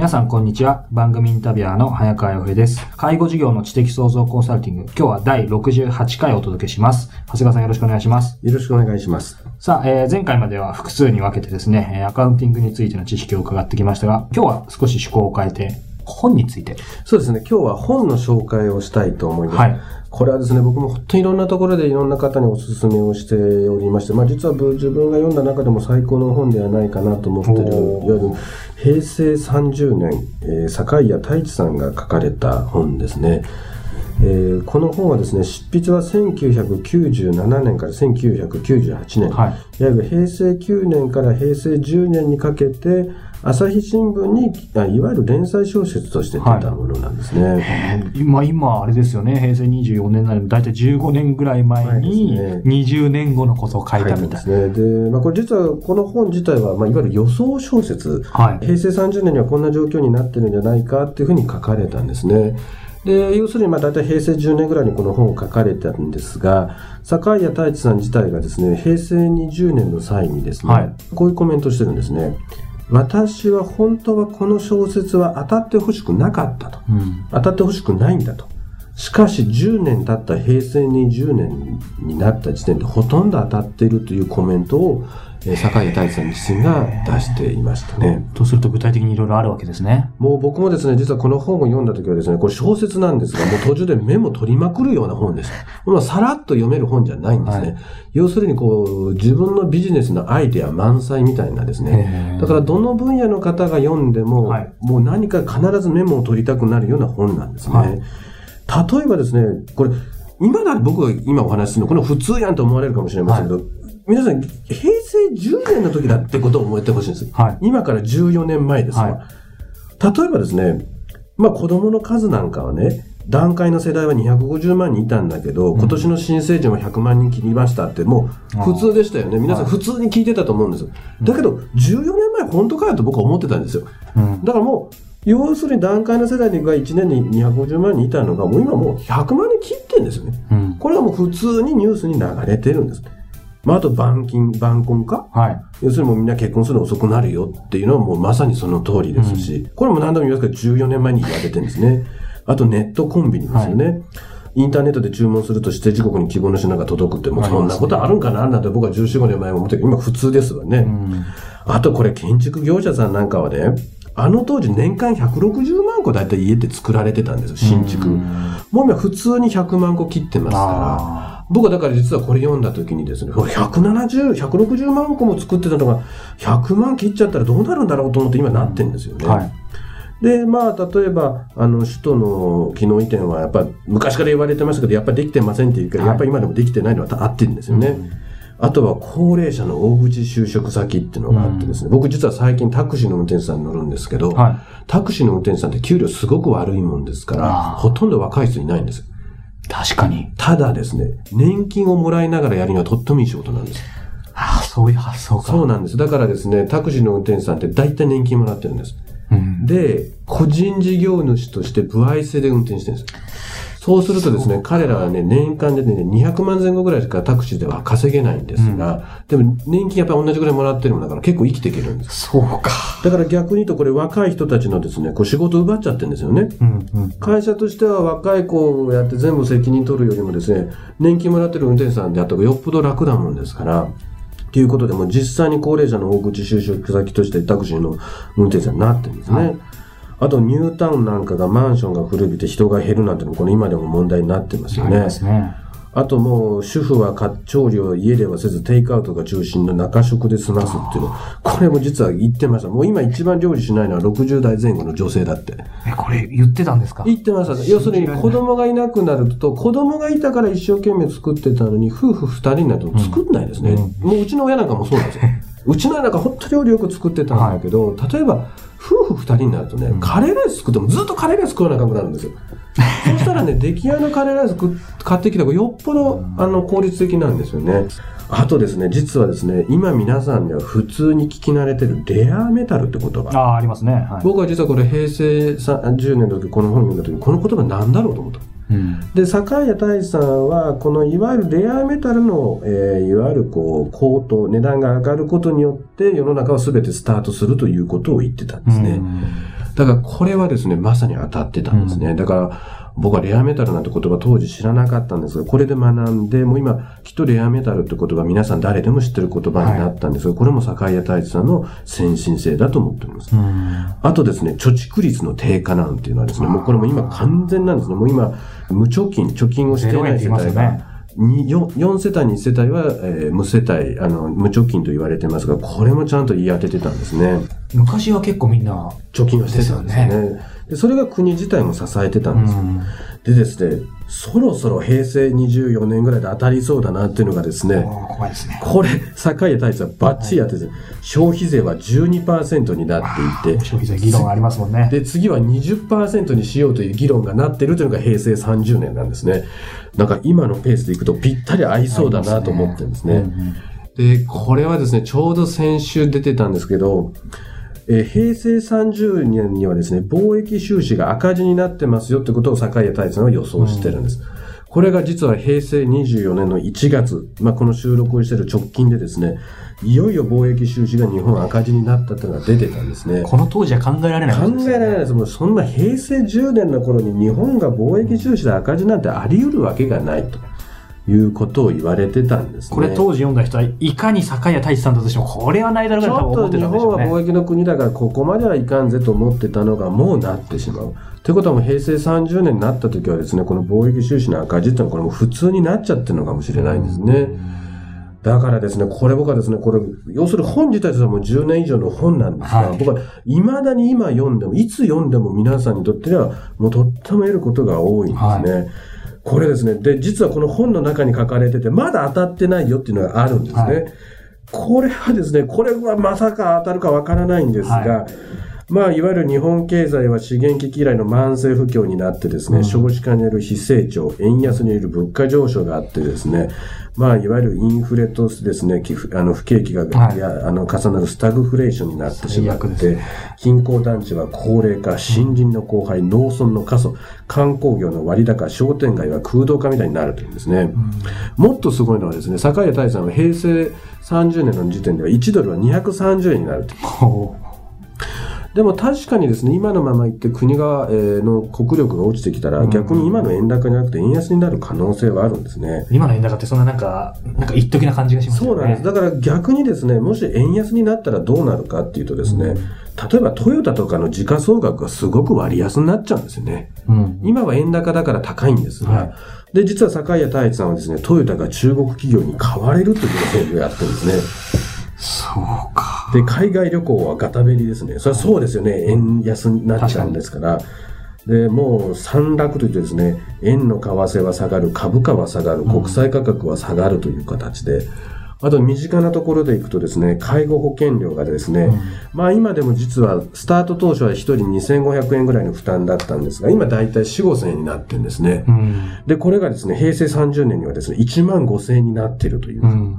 皆さんこんにちは。番組インタビュアーの早川洋平です。介護事業の知的創造コンサルティング。今日は第68回お届けします。長谷川さんよろしくお願いします。よろしくお願いします。さあ、えー、前回までは複数に分けてですね、アカウンティングについての知識を伺ってきましたが、今日は少し趣向を変えて、本について。そうですね。今日は本の紹介をしたいと思います。はい。これはですね、僕も本当にいろんなところでいろんな方にお勧めをしておりまして、まあ実は自分が読んだ中でも最高の本ではないかなと思っている、いわゆる平成30年、えー、坂井谷太一さんが書かれた本ですね。えー、この本はですね、執筆は1997年から1998年、はい、いわゆる平成9年から平成10年にかけて、朝日新聞にいわゆる連載小説として出たものなんですね。はい、今、今、あれですよね、平成24年なので、大体15年ぐらい前に、20年後のことを書いたみたいな。ですね。で、まあ、これ実は、この本自体は、まあ、いわゆる予想小説、はい、平成30年にはこんな状況になってるんじゃないかっていうふうに書かれたんですね。で、要するに、まあ、大体平成10年ぐらいにこの本を書かれたんですが、坂井谷太一さん自体がですね、平成20年の際にですね、はい、こういうコメントしてるんですね。私は本当はこの小説は当たってほしくなかったと。うん、当たってほしくないんだと。しかし10年経った平成20年になった時点でほとんど当たっているというコメントをえー、坂井太一さん自身が出していましたね。とすると具体的にいろいろあるわけですね。もう僕もですね、実はこの本を読んだ時はですね、これ小説なんですが、もう途中でメモ取りまくるような本です。まあ、さらっと読める本じゃないんですね。はい、要するにこう、自分のビジネスのアイデア満載みたいなですね。だからどの分野の方が読んでも、はい、もう何か必ずメモを取りたくなるような本なんですね。はい、例えばですね、これ、今だ僕が今お話しするの、この普通やんと思われるかもしれませんけど、皆さん、平成10年の時だってことを思ってほしいんです。はい、今から14年前ですはい、例えばですね、まあ子供の数なんかはね、段階の世代は250万人いたんだけど、今年の新成人は100万人切りましたって、もう普通でしたよね。皆さん普通に聞いてたと思うんです。だけど、14年前本当かよと僕は思ってたんですよ。だからもう、要するに段階の世代が1年に250万人いたのが、もう今もう100万人切ってんですよね。これはもう普通にニュースに流れてるんです。まあ、あと、板金、板婚か？はい。要するにもうみんな結婚するの遅くなるよっていうのはもうまさにその通りですし、うん、これも何度も言いますけど、14年前に言われてるんですね。あと、ネットコンビニですよね。はいインターネットで注文すると指定時刻に希望の品が届くって、もうそんなことあるんかななんて僕は14、5年前も思って今普通ですわね。うん、あとこれ建築業者さんなんかはね、あの当時年間160万個だいたい家って作られてたんですよ、新築。うん、もう今普通に100万個切ってますから。僕はだから実はこれ読んだ時にですね、170、160万個も作ってたのが、100万切っちゃったらどうなるんだろうと思って今なってるんですよね。はい。で、まあ、例えば、あの、首都の機能移転は、やっぱ、昔から言われてましたけど、やっぱりできてませんっていうか、はい、やっぱり今でもできてないのは合ってるんですよね。うんあとは高齢者の大口就職先っていうのがあってですね、うん、僕実は最近タクシーの運転手さんに乗るんですけど、はい、タクシーの運転手さんって給料すごく悪いもんですから、ほとんど若い人いないんです。確かに。ただですね、年金をもらいながらやるにはとってもいい仕事なんです。ああ、そういう発想か。そうなんです。だからですね、タクシーの運転手さんって大体年金もらってるんです。うん、で、個人事業主として歩合制で運転してるんです。そうするとですね、彼らはね、年間でね、200万前後ぐらいしかタクシーでは稼げないんですが、うん、でも年金やっぱり同じぐらいもらってるもんだから結構生きていけるんです。そうか。だから逆に言うとこれ若い人たちのですね、こう仕事奪っちゃってるんですよね。うんうん、会社としては若い子をやって全部責任取るよりもですね、年金もらってる運転手さんであった方がよっぽど楽だもんですから、ということで、も実際に高齢者の大口就職先としてタクシーの運転手さんになってるんですね。はいあとニュータウンなんかがマンションが古びて人が減るなんてのもこれ今でも問題になってますよね。ねあともう、主婦はか調理を家ではせず、テイクアウトが中心の中食で済ますっていうの。これも実は言ってました。もう今一番料理しないのは60代前後の女性だって。え、これ言ってたんですか？言ってました。要するに子供がいなくなると、子供がいたから一生懸命作ってたのに、夫婦二人になると作んないですね。もううちの親なんかもそうなんですよ。うちの親なんか本当に料理よく作ってたんだけど、例えば、夫婦二人になるとね、カレーライス作ってもずっとカレーライス食わなあかんくなるんですよ。そしたらね、出来合いのカレーライス食買ってきた方がよっぽど、あの、効率的なんですよね。あとですね、実はですね、今皆さんでは普通に聞き慣れてるレアメタルって言葉。ああ、ありますね。はい。僕は実はこれ平成10年の時、この本読んだ時、この言葉何だろうと思った。うん。で、坂谷大さんは、このいわゆるレアメタルの、えーいわゆるこう、高騰、値段が上がることによって、世の中は全てスタートするということを言ってたんですね。だからこれはですね、まさに当たってたんですね。だから、僕はレアメタルなんて言葉当時知らなかったんですが、これで学んで、もう今、きっとレアメタルって言葉皆さん誰でも知ってる言葉になったんですが、これも坂谷大地さんの先進性だと思っております。うん。あとですね、貯蓄率の低下なんていうのはですね、もうこれも今完全なんですね。もう今、無貯金、貯金をしていない世帯が、よね。に 4, 4世帯に1世帯は、えー無世帯、あの、無貯金と言われてますが、これもちゃんと言い当ててたんですね。昔は結構みんな、貯金をしてたんですね。でそれが国自体も支えてたんですよ。ん。でですね、そろそろ平成24年ぐらいで当たりそうだなっていうのがですね、怖いですね。これ、坂井太一はバッチリやってて、消費税は12%になっていて、消費税議論ありますもんね。で、次は20%にしようという議論がなっているというのが平成30年なんですね。なんか今のペースでいくとぴったり合いそうだなと思ってるんですね。で、これはですね、ちょうど先週出てたんですけど、えー平成30年にはですね、貿易収支が赤字になってますよってことを坂井太一さんは予想してるんです。これが実は平成24年の1月、まあ、この収録をしている直近でですね、いよいよ貿易収支が日本赤字になったというのが出てたんですね。この当時は考えられないねえられないです。もうそんな平成10年の頃に日本が貿易収支で赤字なんてあり得るわけがないということを言われてたんですね。これ当時読んだ人はいかに坂谷太一さんだとしても、これはないだろうちな多分思っ日たんでしょうね。本は貿易の国だからここまではいかんぜと思ってたのがもうなってしまう。ということはもう平成30年になった時はですね、この貿易収支の赤字っていうのはこれもう普通になっちゃってるのかもしれないんですね。だからですね、これ僕はですね、これ、要するに本自体はもう10年以上の本なんですが、はい僕は未だに今読んでも、いつ読んでも皆さんにとっては、もうとっても得ることが多いんですね。これですね、で、実はこの本の中に書かれてて、まだ当たってないよっていうのがあるんですね。はい。これはですね、これはまさか当たるかわからないんですが、はまあ、いわゆる日本経済は資源危機以来の慢性不況になってですね、少子化による非成長、円安による物価上昇があってですね、まあ、いわゆるインフレとですね、きあの不景気が、はい。あの重なるスタグフレーションになってしまって、貧困団地は高齢化、森林の荒廃、農村の過疎、観光業の割高、商店街は空洞化みたいになるというんですね。もっとすごいのはですね、坂井太さんは平成30年の時点では1ドルは230円になると。ほでも確かにですね、今のままいって国が、えーの国力が落ちてきたら、逆に今の円高じゃなくて円安になる可能性はあるんですね。う今の円高ってそんななんか、なんか一時な感じがしますよね。そうなんです。だから逆にですね、もし円安になったらどうなるかっていうとですね、例えばトヨタとかの時価総額がすごく割安になっちゃうんですよね。うん。今は円高だから高いんですが、はいで、実は坂井太一さんはですね、トヨタが中国企業に買われるということをやってるんですね。そうか。で、海外旅行はガタベリですね。それはそうですよね。円安になっちゃうんですから。で、もう散落といってですね、円の為替は下がる、株価は下がる、国際価格は下がるという形で、あと身近なところでいくとですね、介護保険料がですね、まあ今でも実はスタート当初は1人2500円ぐらいの負担だったんですが、今だいたい4、5000円になってるんですね。うん。で、これがですね、平成30年にはですね、1万5000円になっているという。うん。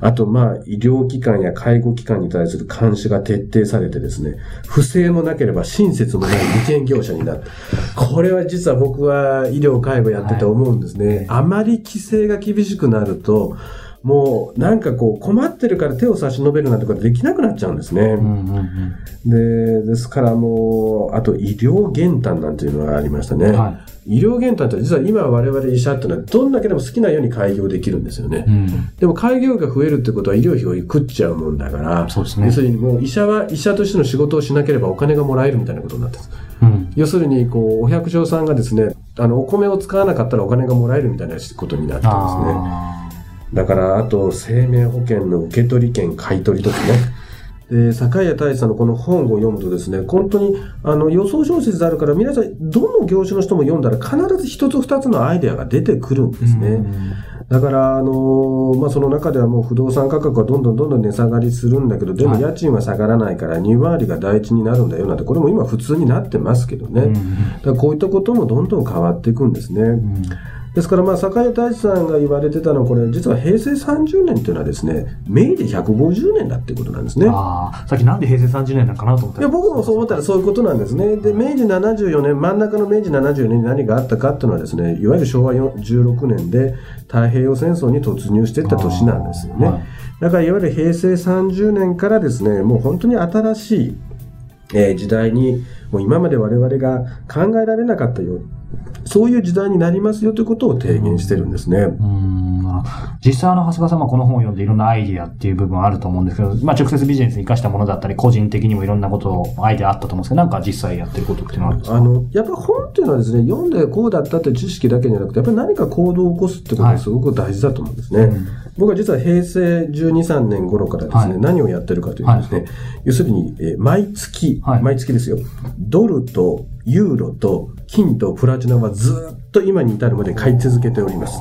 あと、まあ、医療機関や介護機関に対する監視が徹底されてですね、不正もなければ親切もない利権業者になった、これは実は僕は医療介護やってて思うんですね。あまり規制が厳しくなると、もうなんかこう困ってるから手を差し伸べるなんてことできなくなっちゃうんですね。うんうんうん。で、ですからもう、あと医療減反なんていうのがありましたね。は医療減反って実は今我々医者っていうのはどんだけでも好きなように開業できるんですよね。うん。でも開業医が増えるってことは医療費を食っちゃうもんだから、そうですね要するにもう医者は医者としての仕事をしなければお金がもらえるみたいなことになってるうん。要するに、こう、お百姓さんがですね、あの、お米を使わなかったらお金がもらえるみたいなことになってますね。あだから、あと、生命保険の受取券買い取りとかね。で、坂谷太一さんのこの本を読むとですね、本当に、あの、予想小説であるから、皆さん、どの業種の人も読んだら必ず一つ二つのアイデアが出てくるんですーね。だから、あのーまあ、その中ではもう不動産価格はどんどんどんどん値下がりするんだけど、でもはい家賃は下がらないから2割が第一になるんだよなんて、これも今普通になってますけどね。うんだからこういったこともどんどん変わっていくんですね。うんですから、まあ、坂井太一さんが言われてたのは、これ、実は平成30年っていうのはですね、明治150年だっていうことなんですね。ああ、さっきなんで平成30年なのかなと思ったいや僕もそう思ったらそういうことなんですね。で、明治74年、真ん中の明治74年に何があったかっていうのはですね、いわゆる昭和16年で太平洋戦争に突入していった年なんですよね。はいだからいわゆる平成30年からですね、もう本当に新しい、えー時代に、もう今まで我々が考えられなかったように、そういう時代になりますよということを提言してるんですね。うん。実際あの、長谷川さんはこの本を読んでいろんなアイディアっていう部分あると思うんですけど、まあ直接ビジネスに生かしたものだったり、個人的にもいろんなことを、アイディアあったと思うんですけど、なんか実際やってることっていうのはあるんですか？あの、やっぱ本っていうのはですね、読んでこうだったっていう知識だけじゃなくて、やっぱり何か行動を起こすってことがすごく大事だと思うんですね。うん。僕は実は平成12、3年頃からですね、はい。何をやってるかというとですね、要するに、えー毎月、はい。毎月ですよ、ドルとユーロと金とプラチナはずっと今に至るまで買い続けております。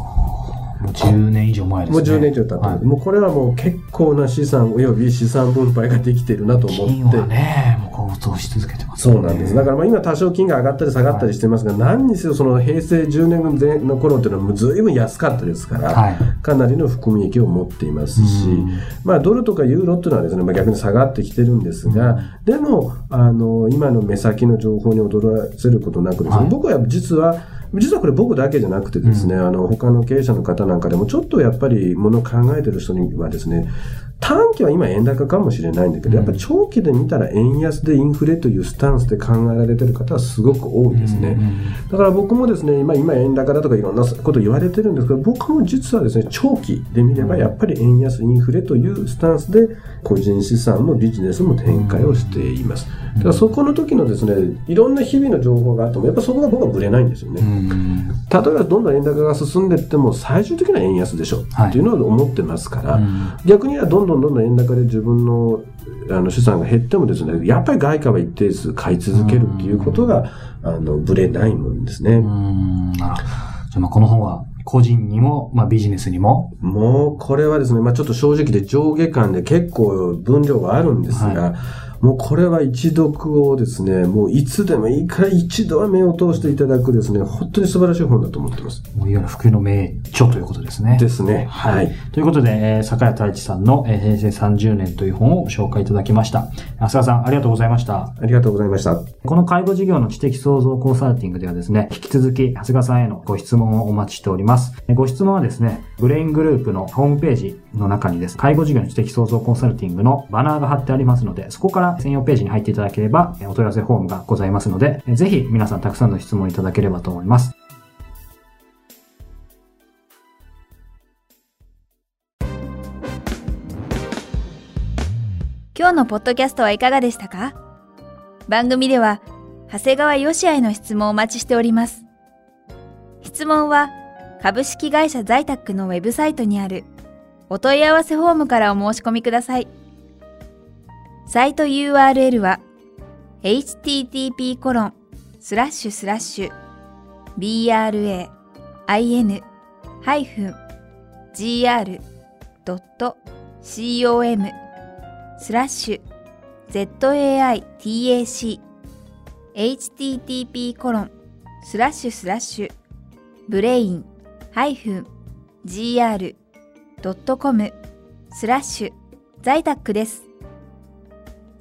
もう10年以上前ですもうね。10年以上経ってはいもうこれはもう結構な資産及び資産分配ができているなと思って金は。ね、もう高騰し続けてます、そうなんです。だからまあ今多少金が上がったり下がったりしてますが、何にせよその平成10年前の頃っていうのはもうずいぶん安かったですから、はい。かなりの含み益を持っていますしうん、まあドルとかユーロっていうのはですね、まあ逆に下がってきてるんですが、でも、あの、今の目先の情報に驚らせることなくですね、はい僕は実は、実はこれ僕だけじゃなくてですね、あの、他の経営者の方なんかでもちょっとやっぱりものを考えてる人にはですね、短期は今円高かもしれないんだけど、やっぱり長期で見たら円安でインフレというスタンスで考えられてる方はすごく多いですね。だから僕もですね、今、今円高だとかいろんなこと言われてるんですけど、僕も実はですね、長期で見ればやっぱり円安、インフレというスタンスで、個人資産もビジネスも展開をしています。だからそこの時のですね、いろんな日々の情報があっても、やっぱそこが僕はぶれないんですよね。うん例えばどんどん円高が進んでいっても、最終的には円安でしょはいっていうのを思ってますから、うん逆にはどんどんどんどん円高で自分のあの資産が減ってもですね、やっぱり外貨は一定数買い続けるっていうことが、あの、ぶれないもんですね。うんなるほど。じゃあまあこの本は個人にも、まあビジネスにも、もう、これはですね、まあちょっと正直で上下間で結構分量はあるんですが、もうこれは一読をですね、もういつでもいいから一度は目を通していただくですね、本当に素晴らしい本だと思ってます。いわゆる福の名著ということですね。ですね。はい。ということで、えー、坂谷太一さんの、えー平成30年という本を紹介いただきました。浅川さん、ありがとうございました。ありがとうございました。この介護事業の知的創造コンサルティングではですね、引き続き、長谷川さんへのご質問をお待ちしております。えご質問はですね、ブレイングループのホームページの中にです、介護事業の知的創造コンサルティングのバナーが貼ってありますので、そこから専用ページに入っていただければ、お問い合わせフォームがございますので、ぜひ皆さんたくさんの質問いただければと思います。今日のポッドキャストはいかがでしたか？番組では、長谷川よしあへの質問をお待ちしております。質問は、株式会社在宅のウェブサイトにあるお問い合わせフォームからお申し込みください。サイト URL は http コロンスラッシュスラッシュ bra-in-gr.com スラッシュ zaitac http コロンスラッシュスラッシュ brain -gr.com スラッシュ在宅です。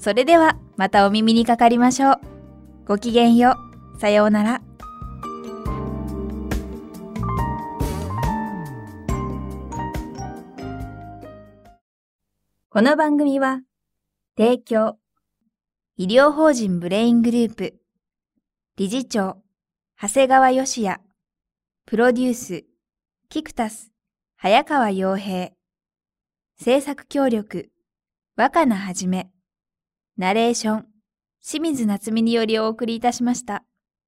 それではまたお耳にかかりましょう。ごきげんよう。さようなら。この番組は、提供、医療法人ブレイングループ、理事長、長谷川義也、プロデュース、キクタス、早川洋平、制作協力、若菜はじめ、ナレーション、清水夏美によりお送りいたしました。